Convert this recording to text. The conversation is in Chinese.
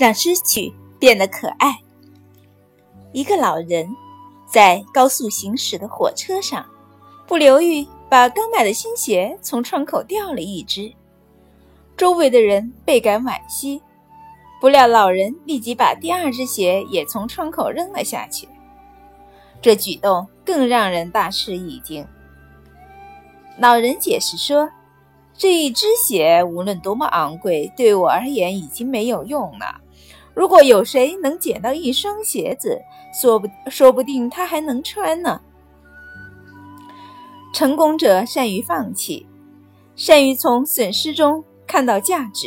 让失去变得可爱。一个老人在高速行驶的火车上，不留意把刚买的新鞋从窗口掉了一只，周围的人倍感惋惜。不料老人立即把第二只鞋也从窗口扔了下去，这举动更让人大吃一惊。老人解释说：“这一只鞋无论多么昂贵，对我而言已经没有用了。如果有谁能捡到一双鞋子，说不说不定他还能穿呢。”成功者善于放弃，善于从损失中看到价值。